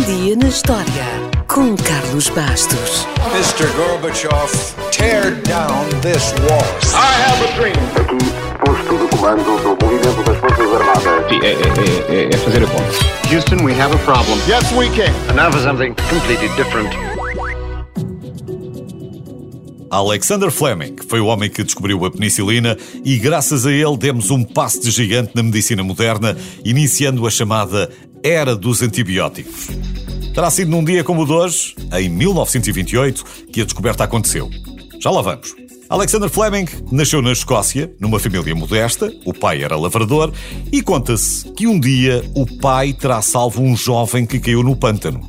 Um dia na história com Carlos Bastos. Mr. Gorbachev, tear down this wall. I have a dream. Aqui, posto de comando do movimento das Forças Armadas. Sim, é, é, é, é fazer a conta. Houston, we have a problem. Yes, we can. And now for something completely different. Alexander Fleming foi o homem que descobriu a penicilina e, graças a ele, demos um passo de gigante na medicina moderna, iniciando a chamada Era dos Antibióticos. Terá sido num dia como o de hoje, em 1928, que a descoberta aconteceu. Já lá vamos. Alexander Fleming nasceu na Escócia, numa família modesta, o pai era lavrador, e conta-se que um dia o pai terá salvo um jovem que caiu no pântano.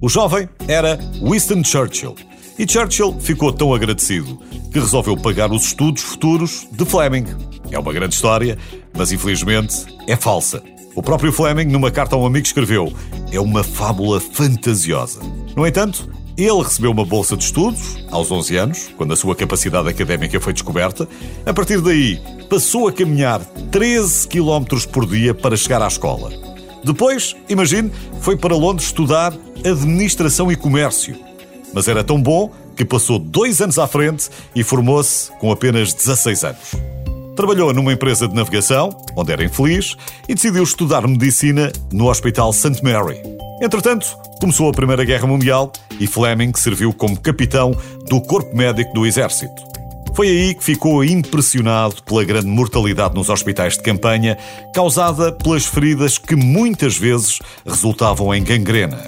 O jovem era Winston Churchill. E Churchill ficou tão agradecido que resolveu pagar os estudos futuros de Fleming. É uma grande história, mas infelizmente é falsa. O próprio Fleming, numa carta a um amigo, escreveu: É uma fábula fantasiosa. No entanto, ele recebeu uma bolsa de estudos aos 11 anos, quando a sua capacidade académica foi descoberta. A partir daí, passou a caminhar 13 km por dia para chegar à escola. Depois, imagine, foi para Londres estudar Administração e Comércio. Mas era tão bom que passou dois anos à frente e formou-se com apenas 16 anos. Trabalhou numa empresa de navegação, onde era infeliz, e decidiu estudar medicina no Hospital St. Mary. Entretanto, começou a Primeira Guerra Mundial e Fleming serviu como capitão do Corpo Médico do Exército. Foi aí que ficou impressionado pela grande mortalidade nos hospitais de campanha, causada pelas feridas que muitas vezes resultavam em gangrena.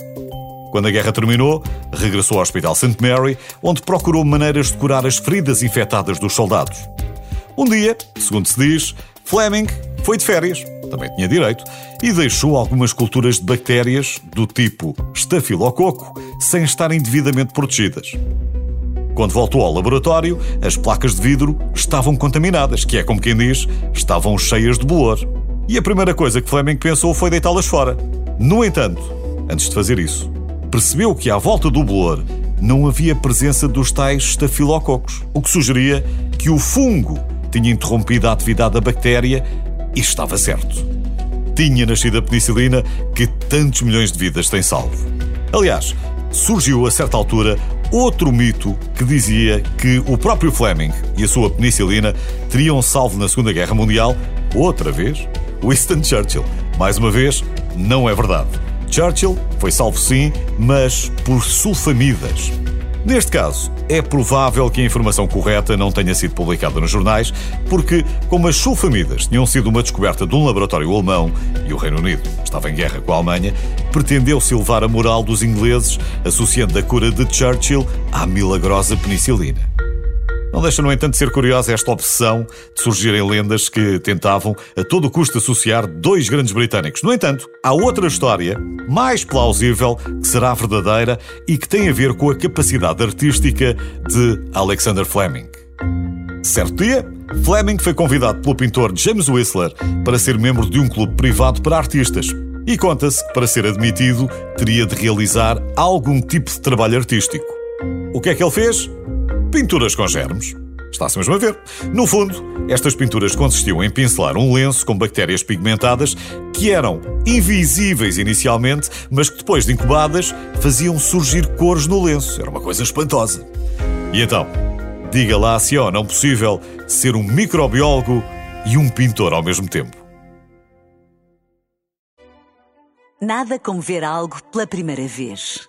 Quando a guerra terminou, regressou ao Hospital St. Mary, onde procurou maneiras de curar as feridas infectadas dos soldados. Um dia, segundo se diz, Fleming foi de férias, também tinha direito, e deixou algumas culturas de bactérias do tipo estafilococo sem estarem devidamente protegidas. Quando voltou ao laboratório, as placas de vidro estavam contaminadas, que é como quem diz, estavam cheias de bolor. E a primeira coisa que Fleming pensou foi deitá-las fora. No entanto, antes de fazer isso, percebeu que à volta do bolor não havia presença dos tais estafilococos, o que sugeria que o fungo tinha interrompido a atividade da bactéria e estava certo. Tinha nascido a penicilina que tantos milhões de vidas tem salvo. Aliás, surgiu a certa altura outro mito que dizia que o próprio Fleming e a sua penicilina teriam salvo na Segunda Guerra Mundial, outra vez, Winston Churchill. Mais uma vez, não é verdade. Churchill foi salvo sim, mas por sulfamidas. Neste caso, é provável que a informação correta não tenha sido publicada nos jornais, porque, como as sulfamidas tinham sido uma descoberta de um laboratório alemão e o Reino Unido estava em guerra com a Alemanha, pretendeu-se elevar a moral dos ingleses, associando a cura de Churchill à milagrosa penicilina. Não deixa, no entanto, de ser curiosa esta obsessão de surgirem lendas que tentavam a todo custo associar dois grandes britânicos. No entanto, há outra história, mais plausível, que será verdadeira e que tem a ver com a capacidade artística de Alexander Fleming. Certo dia, Fleming foi convidado pelo pintor James Whistler para ser membro de um clube privado para artistas. E conta-se que, para ser admitido, teria de realizar algum tipo de trabalho artístico. O que é que ele fez? Pinturas com germes. Está-se mesmo a ver. No fundo, estas pinturas consistiam em pincelar um lenço com bactérias pigmentadas que eram invisíveis inicialmente, mas que depois de incubadas faziam surgir cores no lenço. Era uma coisa espantosa. E então, diga lá se é ou não possível ser um microbiólogo e um pintor ao mesmo tempo. Nada como ver algo pela primeira vez.